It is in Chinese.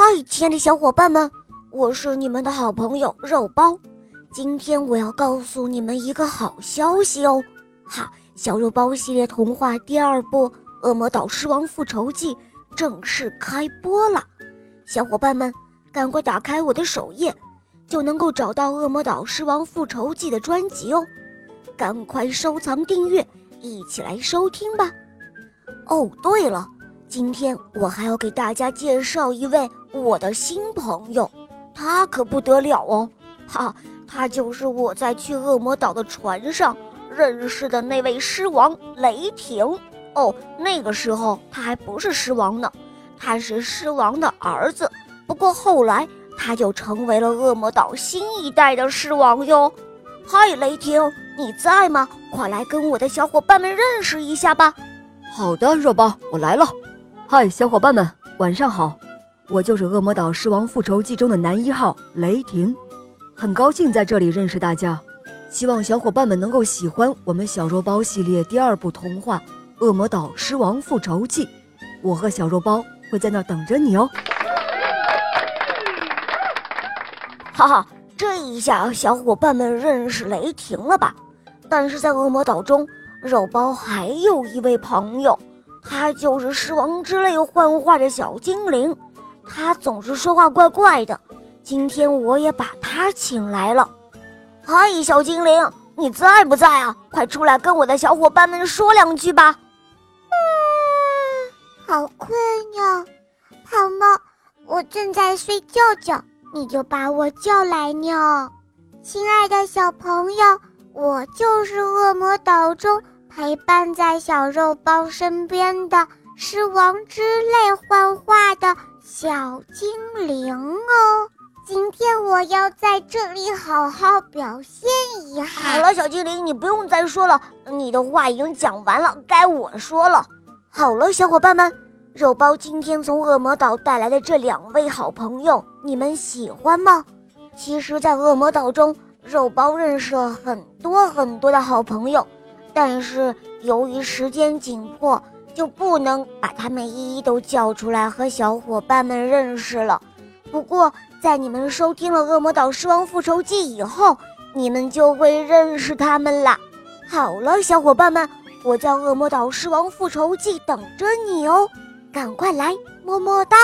嗨，亲爱的小伙伴们，我是你们的好朋友肉包。今天我要告诉你们一个好消息哦！哈，小肉包系列童话第二部《恶魔岛狮王复仇记》正式开播了。小伙伴们，赶快打开我的首页，就能够找到《恶魔岛狮王复仇记》的专辑哦。赶快收藏订阅，一起来收听吧。哦，对了。今天我还要给大家介绍一位我的新朋友，他可不得了哦！哈，他就是我在去恶魔岛的船上认识的那位狮王雷霆。哦，那个时候他还不是狮王呢，他是狮王的儿子。不过后来他就成为了恶魔岛新一代的狮王哟。嗨，雷霆，你在吗？快来跟我的小伙伴们认识一下吧。好的，肉包，我来了。嗨，小伙伴们，晚上好！我就是《恶魔岛狮王复仇记》中的男一号雷霆，很高兴在这里认识大家。希望小伙伴们能够喜欢我们小肉包系列第二部童话《恶魔岛狮王复仇记》，我和小肉包会在那等着你哦。哈哈，这一下小伙伴们认识雷霆了吧？但是在恶魔岛中，肉包还有一位朋友。他就是狮王之泪幻化的小精灵，他总是说话怪怪的。今天我也把他请来了。嗨，小精灵，你在不在啊？快出来跟我的小伙伴们说两句吧。嗯，好困呀，好吗？我正在睡觉觉，你就把我叫来呢。亲爱的小朋友，我就是恶魔岛中。陪伴在小肉包身边的是王之泪幻化的小精灵哦。今天我要在这里好好表现一下。好了，小精灵，你不用再说了，你的话已经讲完了，该我说了。好了，小伙伴们，肉包今天从恶魔岛带来的这两位好朋友，你们喜欢吗？其实，在恶魔岛中，肉包认识了很多很多的好朋友。但是由于时间紧迫，就不能把他们一一都叫出来和小伙伴们认识了。不过，在你们收听了《恶魔岛狮王复仇记》以后，你们就会认识他们了。好了，小伙伴们，我叫《恶魔岛狮王复仇记》等着你哦，赶快来，么么哒！